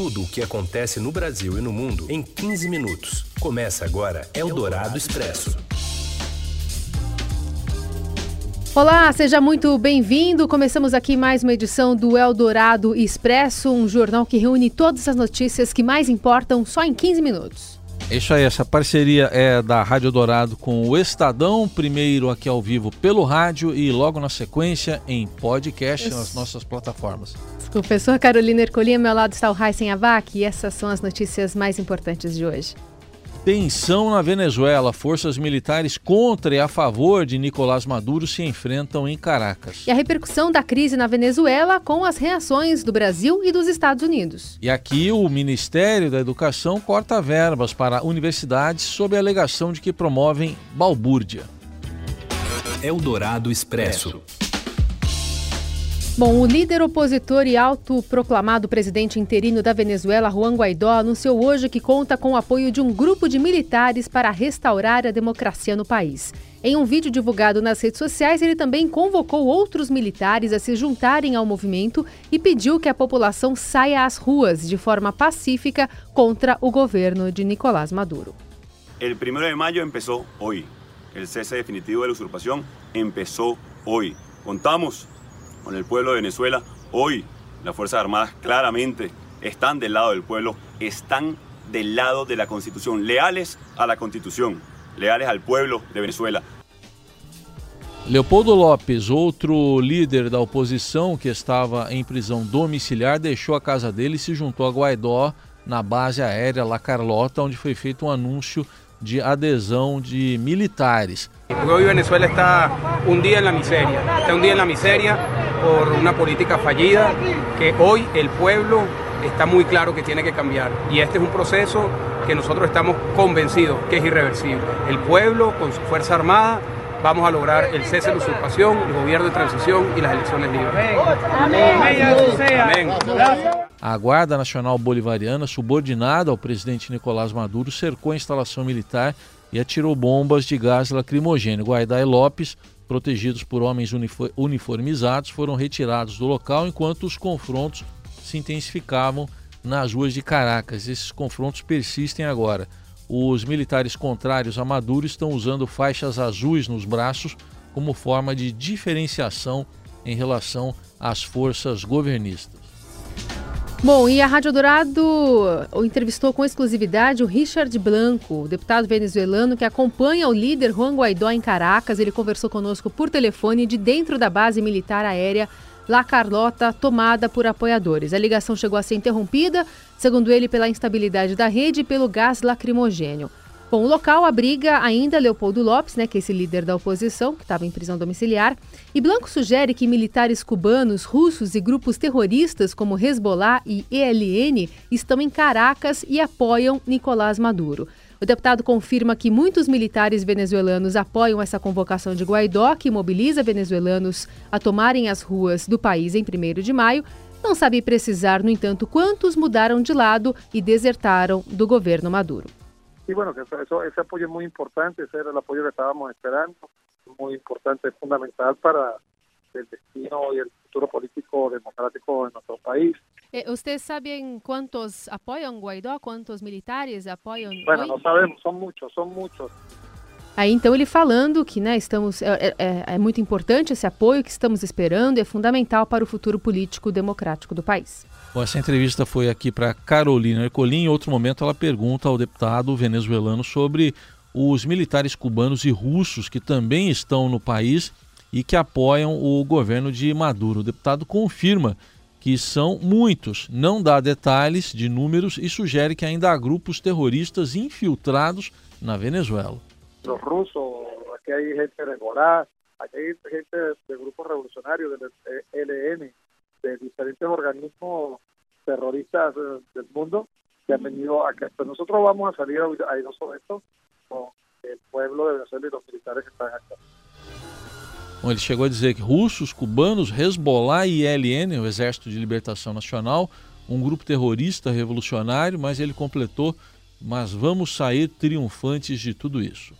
tudo o que acontece no Brasil e no mundo em 15 minutos. Começa agora Eldorado Expresso. Olá, seja muito bem-vindo. Começamos aqui mais uma edição do Eldorado Expresso, um jornal que reúne todas as notícias que mais importam só em 15 minutos. É isso aí, essa parceria é da Rádio Dourado com o Estadão, primeiro aqui ao vivo pelo rádio e logo na sequência em podcast isso. nas nossas plataformas. Professor Carolina Ercolim, ao meu lado está o Raíssen Abac e essas são as notícias mais importantes de hoje. Tensão na Venezuela. Forças militares contra e a favor de Nicolás Maduro se enfrentam em Caracas. E a repercussão da crise na Venezuela com as reações do Brasil e dos Estados Unidos. E aqui o Ministério da Educação corta verbas para universidades sob a alegação de que promovem balbúrdia. Eldorado Expresso. Bom, o líder opositor e autoproclamado presidente interino da Venezuela, Juan Guaidó, anunciou hoje que conta com o apoio de um grupo de militares para restaurar a democracia no país. Em um vídeo divulgado nas redes sociais, ele também convocou outros militares a se juntarem ao movimento e pediu que a população saia às ruas de forma pacífica contra o governo de Nicolás Maduro. O 1 de maio começou hoje. O cese definitivo da usurpação começou hoje. Contamos con el pueblo de Venezuela. Hoy las Fuerzas Armadas claramente están del lado del pueblo, están del lado de la Constitución, leales a la Constitución, leales al pueblo de Venezuela. Leopoldo Lopes, outro líder da oposição que estava em prisão domiciliar, deixou a casa dele e se juntou a Guaidó na base aérea La Carlota, onde foi feito um anúncio de adesão de militares. Hoy Venezuela está un día en la miseria, está un día en la miseria por una política fallida que hoy el pueblo está muy claro que tiene que cambiar. Y este es un proceso que nosotros estamos convencidos que es irreversible. El pueblo, con su Fuerza Armada, vamos a lograr el cese de la usurpación, el gobierno de transición y las elecciones libres. Amén. Amén. A Guarda Nacional Bolivariana, subordinada ao presidente Nicolás Maduro, cercou a instalação militar e atirou bombas de gás lacrimogêneo. Guaidá e Lopes protegidos por homens uniformizados, foram retirados do local enquanto os confrontos se intensificavam nas ruas de Caracas. Esses confrontos persistem agora. Os militares contrários a Maduro estão usando faixas azuis nos braços como forma de diferenciação em relação às forças governistas. Bom, e a Rádio Dourado entrevistou com exclusividade o Richard Blanco, deputado venezuelano que acompanha o líder Juan Guaidó em Caracas. Ele conversou conosco por telefone de dentro da base militar aérea La Carlota, tomada por apoiadores. A ligação chegou a ser interrompida, segundo ele, pela instabilidade da rede e pelo gás lacrimogênio. Bom, o local abriga ainda Leopoldo Lopes, né, que é esse líder da oposição, que estava em prisão domiciliar. E Blanco sugere que militares cubanos, russos e grupos terroristas como Hezbollah e ELN estão em Caracas e apoiam Nicolás Maduro. O deputado confirma que muitos militares venezuelanos apoiam essa convocação de Guaidó, que mobiliza venezuelanos a tomarem as ruas do país em 1 de maio. Não sabe precisar, no entanto, quantos mudaram de lado e desertaram do governo Maduro. Y bueno, que eso, ese apoyo es muy importante, ese era el apoyo que estábamos esperando, muy importante, fundamental para el destino y el futuro político democrático de nuestro país. Eh, ¿Ustedes saben cuántos apoyan Guaidó? ¿Cuántos militares apoiam? Bueno, não sabemos, são muitos, são muitos. Aí então ele falando que né, estamos, é, é, é, muito importante esse apoio que estamos esperando e é fundamental para o futuro político democrático do país. Bom, essa entrevista foi aqui para Carolina Ercolim. Em outro momento, ela pergunta ao deputado venezuelano sobre os militares cubanos e russos que também estão no país e que apoiam o governo de Maduro. O deputado confirma que são muitos, não dá detalhes de números e sugere que ainda há grupos terroristas infiltrados na Venezuela. Os russos, aqui há gente regular, aqui há gente de grupos revolucionários, do ELN, de diferentes organismos terroristas del mundo que han venido acá. Pues nosotros vamos a salir airosos de esto con el pueblo de Venezuela y los militares que están acá. Bom, ele chegou a dizer que russos, cubanos, Hezbollah e ELN, o Exército de Libertação Nacional, um grupo terrorista revolucionário, mas ele completou: mas vamos sair triunfantes de tudo isso.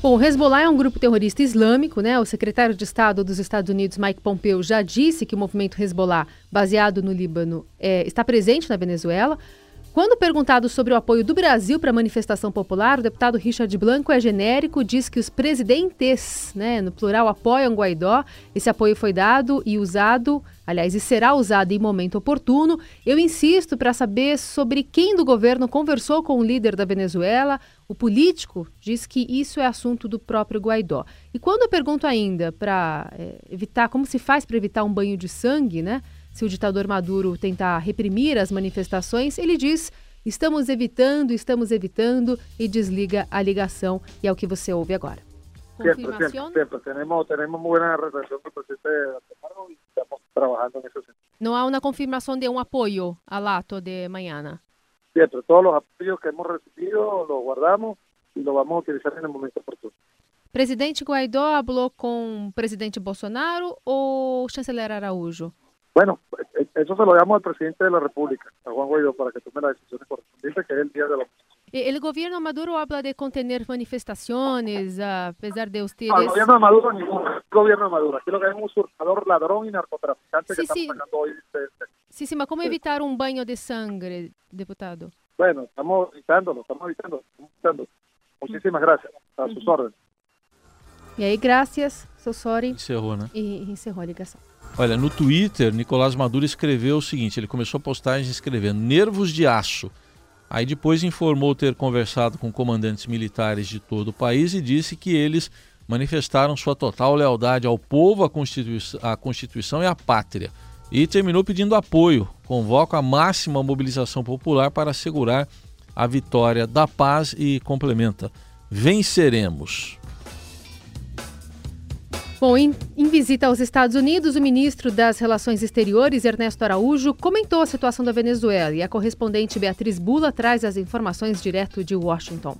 Bom, o Hezbollah é um grupo terrorista islâmico, né? O secretário de Estado dos Estados Unidos, Mike Pompeo, já disse que o movimento Hezbollah, baseado no Líbano, é, está presente na Venezuela. Quando perguntado sobre o apoio do Brasil para a manifestação popular, o deputado Richard Blanco é genérico, diz que os presidentes, né, no plural, apoiam Guaidó. Esse apoio foi dado e usado, aliás, e será usado em momento oportuno. Eu insisto para saber sobre quem do governo conversou com o líder da Venezuela. O político diz que isso é assunto do próprio Guaidó. E quando eu pergunto ainda para é, evitar, como se faz para evitar um banho de sangue, né? Se o ditador Maduro tentar reprimir as manifestações, ele diz: estamos evitando, estamos evitando e desliga a ligação. E é o que você ouve agora. Siempre, siempre, siempre. Tenemos, tenemos muy buena relación con el presidente y estamos trabajando en ese sentido. ¿No hay una confirmación de un apoyo al acto de mañana? Siempre, todos los apoyos que hemos recibido los guardamos y los vamos a utilizar en el momento oportuno. Presidente Guaidó falou com o presidente Bolsonaro ou o chanceler Araújo? Bueno, eso se lo llamo al presidente de la República, a Juan Guaidó, para que tome las decisiones correspondientes, que es el día de la El gobierno Maduro habla de contener manifestaciones, a pesar de ustedes... No, el gobierno de Maduro, ningún gobierno de Maduro. Aquí lo que hay es un usurpador, ladrón y narcotraficante sí, que sí. sacando hoy. De... Sí, sí, pero ¿cómo evitar un baño de sangre, deputado? Bueno, estamos evitándolo, estamos evitando, estamos evitando. Muchísimas gracias, a sus órdenes. E aí, graças, Sossori. Encerrou, né? E encerrou a ligação. Olha, no Twitter, Nicolás Maduro escreveu o seguinte: ele começou postagens escrevendo nervos de aço. Aí depois informou ter conversado com comandantes militares de todo o país e disse que eles manifestaram sua total lealdade ao povo, à Constituição, à Constituição e à pátria. E terminou pedindo apoio. Convoca a máxima mobilização popular para assegurar a vitória da paz e complementa: venceremos. Bom, em, em, visita aos Estados Unidos, o ministro das Relações Exteriores, Ernesto Araújo, comentou a situação da Venezuela e a correspondente Beatriz Bula traz as informações direto de Washington.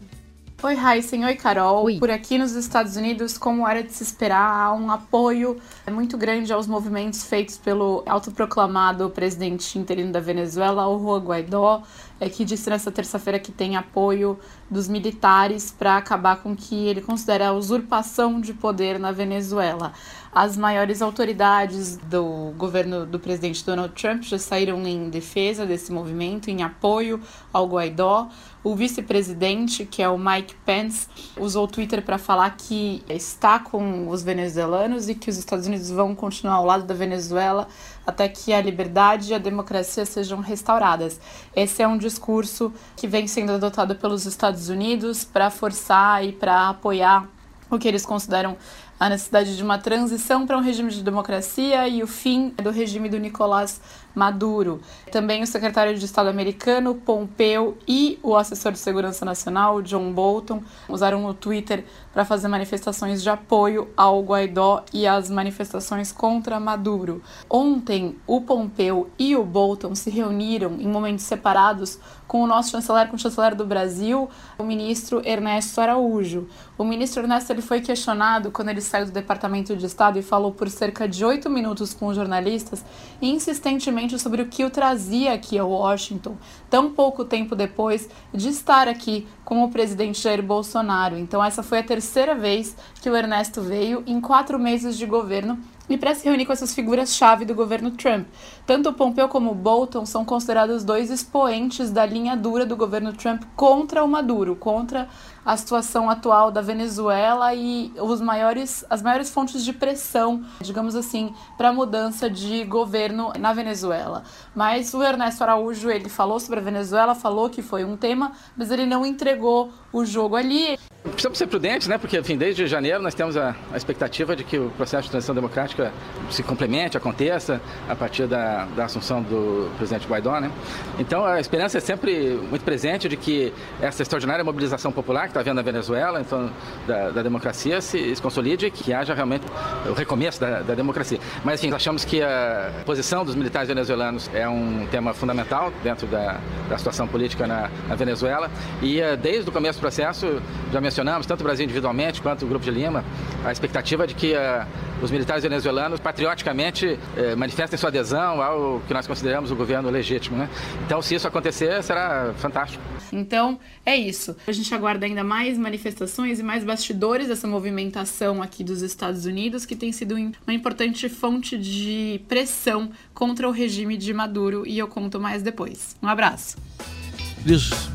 Oi, Heisen. Oi, Carol. Oi. Por aqui nos Estados Unidos, como era de se esperar, há um apoio muito grande aos movimentos feitos pelo autoproclamado presidente interino da Venezuela, o Juan Guaidó, é, que disse nessa terça-feira que tem apoio dos militares para acabar com o que ele considera a usurpação de poder na Venezuela. As maiores autoridades do governo do presidente Donald Trump já saíram em defesa desse movimento, em apoio ao Guaidó. O vice-presidente, que é o Mike Pence, usou o Twitter para falar que está com os venezuelanos e que os Estados Unidos vão continuar ao lado da Venezuela até que a liberdade e a democracia sejam restauradas. Esse é um discurso que vem sendo adotado pelos Estados Unidos para forçar e para apoiar o que eles consideram a necessidade de uma transição para um regime de democracia e o fim do regime do Nicolás Maduro. Também o secretário de Estado americano, Pompeo, e o assessor de segurança nacional, John Bolton, usaram o Twitter para fazer manifestações de apoio ao Guaidó e às manifestações contra Maduro. Ontem, o Pompeu e o Bolton se reuniram em momentos separados com o nosso chanceler, com o chanceler do Brasil, o ministro Ernesto Araújo. O ministro Ernesto ele foi questionado quando ele saiu do Departamento de Estado e falou por cerca de oito minutos com os jornalistas, insistentemente sobre o que o trazia aqui a Washington, tão pouco tempo depois de estar aqui com o presidente Jair Bolsonaro. Então, essa foi a terceira vez que o Ernesto veio em quatro meses de governo e para se reunir com essas figuras-chave do governo Trump. Tanto o Pompeo como Bolton são considerados dois expoentes da linha dura do governo Trump contra o Maduro, contra a situação atual da Venezuela e os maiores, as maiores fontes de pressão, digamos assim, para a mudança de governo na Venezuela. Mas o Ernesto Araújo, ele falou sobre a Venezuela, falou que foi um tema, mas ele não entregou o jogo ali. Precisamos ser prudentes, né? Porque, enfim, desde janeiro nós temos a, a, expectativa de que o processo de transição democrática se complemente, aconteça a partir da, da assunção do presidente Guaidó, né? Então, a esperança é sempre muito presente de que essa extraordinária mobilização popular que está havendo na Venezuela, então, da, da democracia, se, se, consolide e que haja realmente o recomeço da, da democracia. Mas, enfim, achamos que a posição dos militares venezuelanos é um tema fundamental dentro da, da situação política na, na Venezuela e, eh, desde o começo do processo, já mencionamos, tanto o Brasil individualmente quanto o Grupo de Lima, a expectativa de que a, os militares venezuelanos patrioticamente eh, manifestem sua adesão ao que nós consideramos o governo legítimo. Né? Então, se isso acontecer, será fantástico. Então, é isso. A gente aguarda ainda mais manifestações e mais bastidores dessa movimentação aqui dos Estados Unidos, que tem sido uma importante fonte de pressão contra o regime de Maduro, e eu conto mais depois. Um abraço.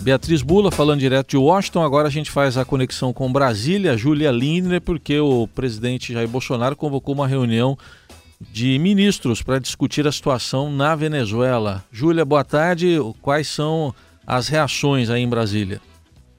Beatriz Bula falando direto de Washington. Agora a gente faz a conexão com Brasília, Júlia Lindner, porque o presidente Jair Bolsonaro convocou uma reunião de ministros para discutir a situação na Venezuela. Júlia, boa tarde. Quais são as reações aí em Brasília?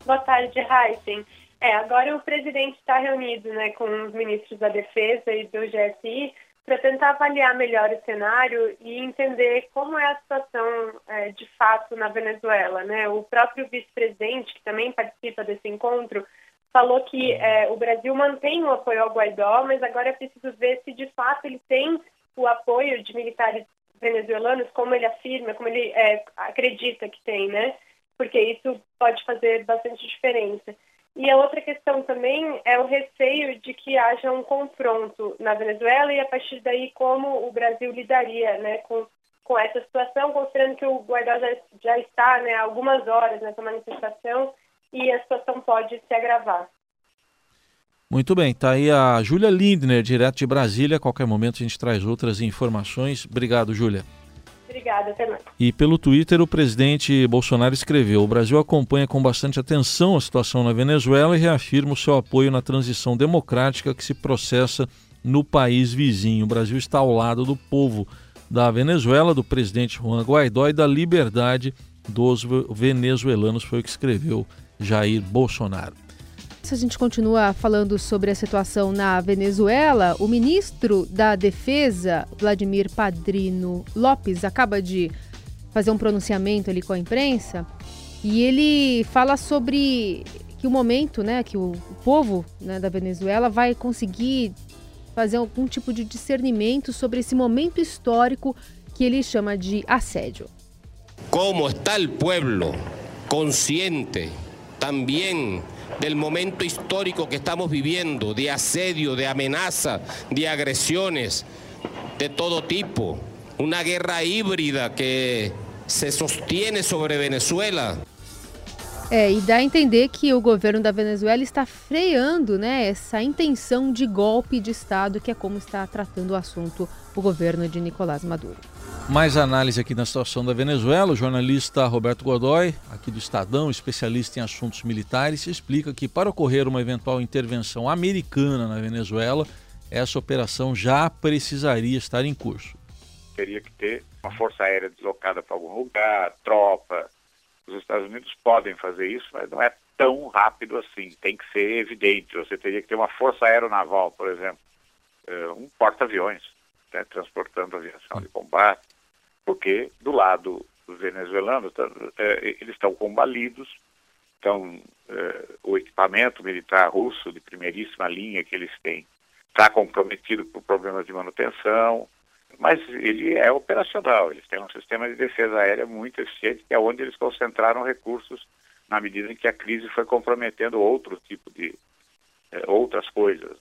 Boa tarde, Heisen. É, agora o presidente está reunido né, com os ministros da Defesa e do GSI para tentar avaliar melhor o cenário e entender como é a situação é, de fato na Venezuela. Né? O próprio vice-presidente, que também participa desse encontro, falou que é, o Brasil mantém o apoio ao Guaidó, mas agora é preciso ver se de fato ele tem o apoio de militares venezuelanos, como ele afirma, como ele é, acredita que tem, né? Porque isso pode fazer bastante diferença. E a outra questão também é o receio de que haja um confronto na Venezuela e a partir daí como o Brasil lidaria né, com, com essa situação, considerando que o Guaidó já, já está né, há algumas horas nessa manifestação e a situação pode se agravar. Muito bem, está aí a Júlia Lindner, direto de Brasília. A qualquer momento a gente traz outras informações. Obrigado, Júlia. Obrigada, até mais. E pelo Twitter, o presidente Bolsonaro escreveu: O Brasil acompanha com bastante atenção a situação na Venezuela e reafirma o seu apoio na transição democrática que se processa no país vizinho. O Brasil está ao lado do povo da Venezuela, do presidente Juan Guaidó e da liberdade dos venezuelanos, foi o que escreveu Jair Bolsonaro. A gente continua falando sobre a situação na Venezuela, o ministro da Defesa, Vladimir Padrino Lopes, acaba de fazer um pronunciamento ali com a imprensa e ele fala sobre que o momento, né, que o, povo né, da Venezuela vai conseguir fazer algum tipo de discernimento sobre esse momento histórico que ele chama de assédio. Como está o povo consciente também del momento histórico que estamos viviendo, de asedio, de amenaza, de agresiones de todo tipo, una guerra híbrida que se sostiene sobre Venezuela. É, e dá a entender que o governo da Venezuela está freando né, essa intenção de golpe de Estado, que é como está tratando o assunto o governo de Nicolás Maduro. Mais análise aqui na situação da Venezuela. O jornalista Roberto Godoy, aqui do Estadão, especialista em assuntos militares, explica que para ocorrer uma eventual intervenção americana na Venezuela, essa operação já precisaria estar em curso. Teria que ter uma força aérea deslocada para algum lugar, tropa. Os Estados Unidos podem fazer isso, mas não é tão rápido assim. Tem que ser evidente. Você teria que ter uma força aeronaval, por exemplo, eh, um porta-aviões, né, transportando aviação de combate porque do lado dos venezuelanos tá, é, eles estão combalidos, então o equipamento militar russo de primeiríssima linha que eles têm está comprometido por problemas de manutenção, mas ele é operacional, eles têm um sistema de defesa aérea muito eficiente, que é onde eles concentraram recursos na medida em que a crise foi comprometendo outro tipo de é, outras coisas.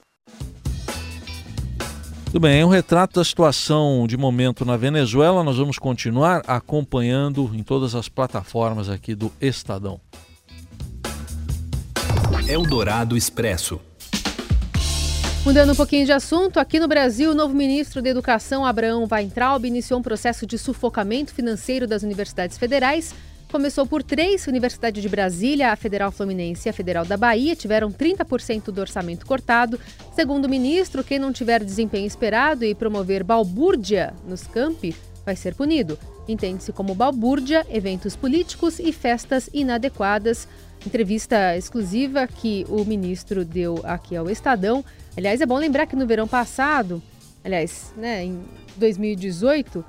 Tudo bem, é um retrato da situação de momento na Venezuela. Nós vamos continuar acompanhando em todas as plataformas aqui do Estadão. Eldorado Expresso. Mudando um pouquinho de assunto, aqui no Brasil, o novo ministro da Educação, Abraão Weintraub, iniciou um processo de sufocamento financeiro das universidades federais começou por três. Universidade de Brasília, a Federal Fluminense e a Federal da Bahia tiveram 30% do orçamento cortado. Segundo o ministro, quem não tiver desempenho esperado e promover balbúrdia nos campi vai ser punido. Entende-se como balbúrdia eventos políticos e festas inadequadas. Entrevista exclusiva que o ministro deu aqui ao Estadão. Aliás, é bom lembrar que no verão passado, aliás, né, em 2018,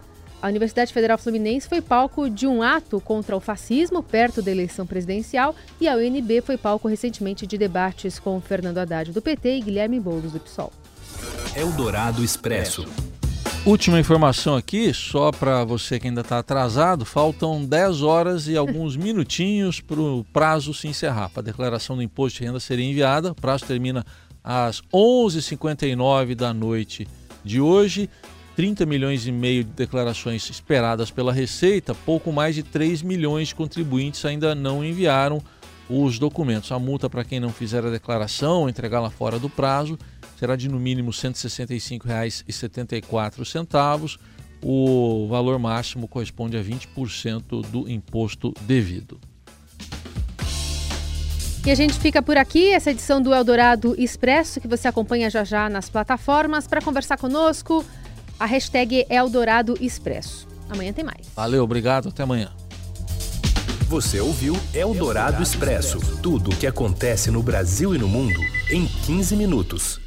a Universidade Federal Fluminense foi palco de um ato contra o fascismo perto da eleição presidencial e a UNB foi palco recentemente de debates com Fernando Haddad do PT e Guilherme Boulos do PSOL. Eldorado Expresso. Última informação aqui, só para você que ainda está atrasado, faltam 10 horas e alguns minutinhos para o prazo se encerrar, para a declaração do imposto de renda ser enviada. O prazo termina às 11h59 da noite de hoje. 30 milhões e meio de declarações esperadas pela Receita, pouco mais de 3 milhões de contribuintes ainda não enviaram os documentos. A multa para quem não fizer a declaração entregá-la fora do prazo será de no mínimo R$ 165,74. O valor máximo corresponde a 20% do imposto devido. E a gente fica por aqui, essa edição do Eldorado Expresso, que você acompanha já já nas plataformas. Para conversar conosco, a hashtag Eldorado Expresso. Amanhã tem mais. Valeu, obrigado, até amanhã. Você ouviu Eldorado Expresso tudo o que acontece no Brasil e no mundo em 15 minutos.